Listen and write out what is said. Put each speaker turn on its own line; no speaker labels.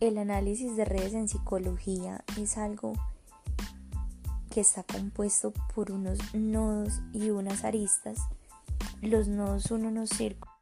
el análisis de redes en psicología es algo que está compuesto por unos nodos y unas aristas. Los nodos son unos círculos